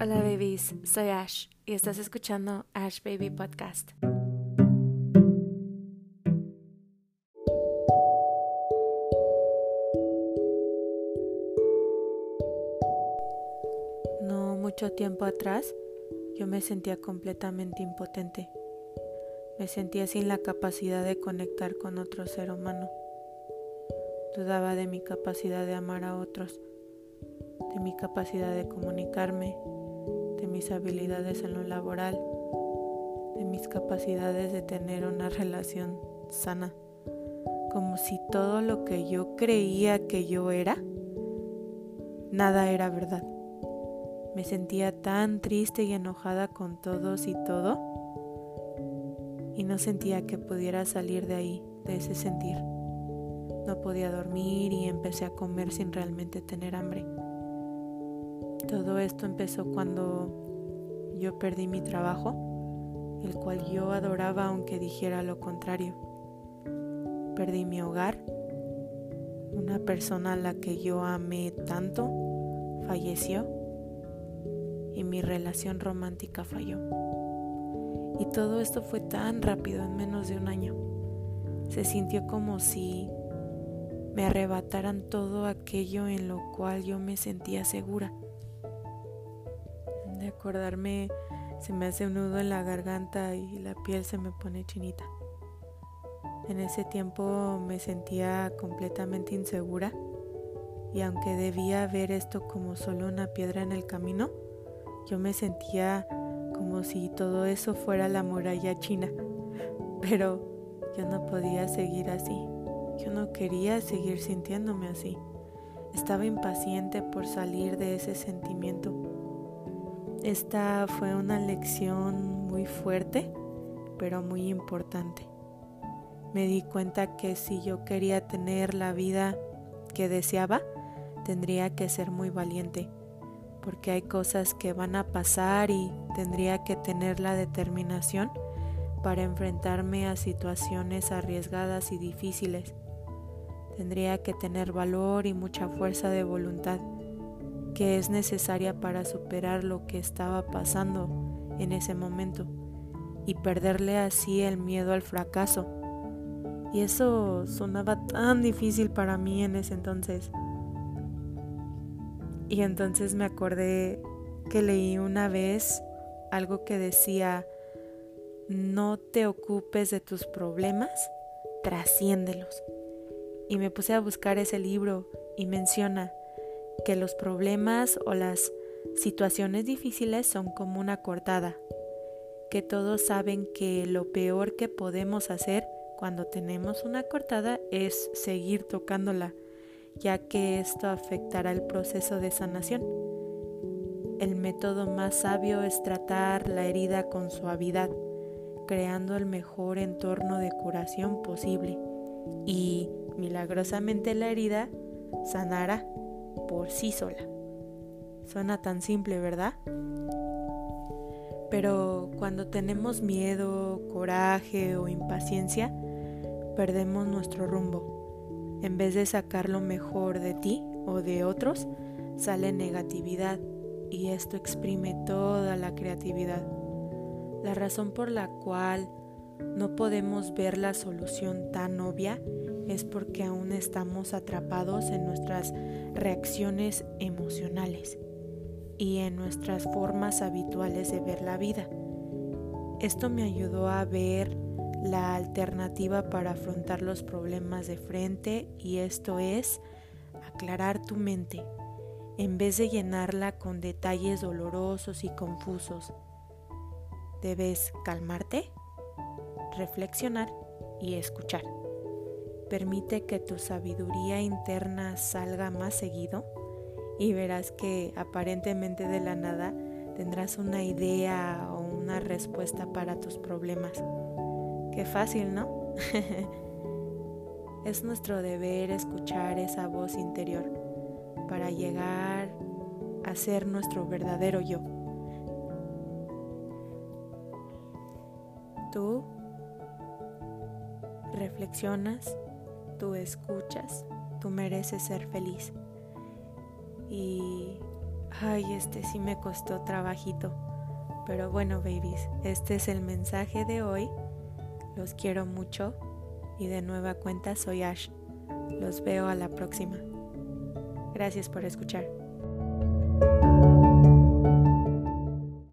Hola babies, soy Ash y estás escuchando Ash Baby Podcast. No mucho tiempo atrás yo me sentía completamente impotente. Me sentía sin la capacidad de conectar con otro ser humano. Dudaba de mi capacidad de amar a otros, de mi capacidad de comunicarme, de mis habilidades en lo laboral, de mis capacidades de tener una relación sana, como si todo lo que yo creía que yo era, nada era verdad. Me sentía tan triste y enojada con todos y todo y no sentía que pudiera salir de ahí, de ese sentir. No podía dormir y empecé a comer sin realmente tener hambre. Todo esto empezó cuando yo perdí mi trabajo, el cual yo adoraba aunque dijera lo contrario. Perdí mi hogar, una persona a la que yo amé tanto falleció y mi relación romántica falló. Y todo esto fue tan rápido en menos de un año. Se sintió como si me arrebataran todo aquello en lo cual yo me sentía segura. De acordarme se me hace un nudo en la garganta y la piel se me pone chinita. En ese tiempo me sentía completamente insegura y aunque debía ver esto como solo una piedra en el camino, yo me sentía como si todo eso fuera la muralla china. Pero yo no podía seguir así. Yo no quería seguir sintiéndome así. Estaba impaciente por salir de ese sentimiento. Esta fue una lección muy fuerte, pero muy importante. Me di cuenta que si yo quería tener la vida que deseaba, tendría que ser muy valiente porque hay cosas que van a pasar y tendría que tener la determinación para enfrentarme a situaciones arriesgadas y difíciles. Tendría que tener valor y mucha fuerza de voluntad que es necesaria para superar lo que estaba pasando en ese momento y perderle así el miedo al fracaso. Y eso sonaba tan difícil para mí en ese entonces. Y entonces me acordé que leí una vez algo que decía, no te ocupes de tus problemas, trasciéndelos. Y me puse a buscar ese libro y menciona que los problemas o las situaciones difíciles son como una cortada, que todos saben que lo peor que podemos hacer cuando tenemos una cortada es seguir tocándola ya que esto afectará el proceso de sanación. El método más sabio es tratar la herida con suavidad, creando el mejor entorno de curación posible y milagrosamente la herida sanará por sí sola. Suena tan simple, ¿verdad? Pero cuando tenemos miedo, coraje o impaciencia, perdemos nuestro rumbo en vez de sacar lo mejor de ti o de otros, sale negatividad y esto exprime toda la creatividad. La razón por la cual no podemos ver la solución tan obvia es porque aún estamos atrapados en nuestras reacciones emocionales y en nuestras formas habituales de ver la vida. Esto me ayudó a ver la alternativa para afrontar los problemas de frente y esto es aclarar tu mente en vez de llenarla con detalles dolorosos y confusos. Debes calmarte, reflexionar y escuchar. Permite que tu sabiduría interna salga más seguido y verás que aparentemente de la nada tendrás una idea o una respuesta para tus problemas. Qué fácil, ¿no? es nuestro deber escuchar esa voz interior para llegar a ser nuestro verdadero yo. Tú reflexionas, tú escuchas, tú mereces ser feliz. Y Ay, este sí me costó trabajito. Pero bueno, babies, este es el mensaje de hoy. Los quiero mucho y de nueva cuenta soy Ash. Los veo a la próxima. Gracias por escuchar.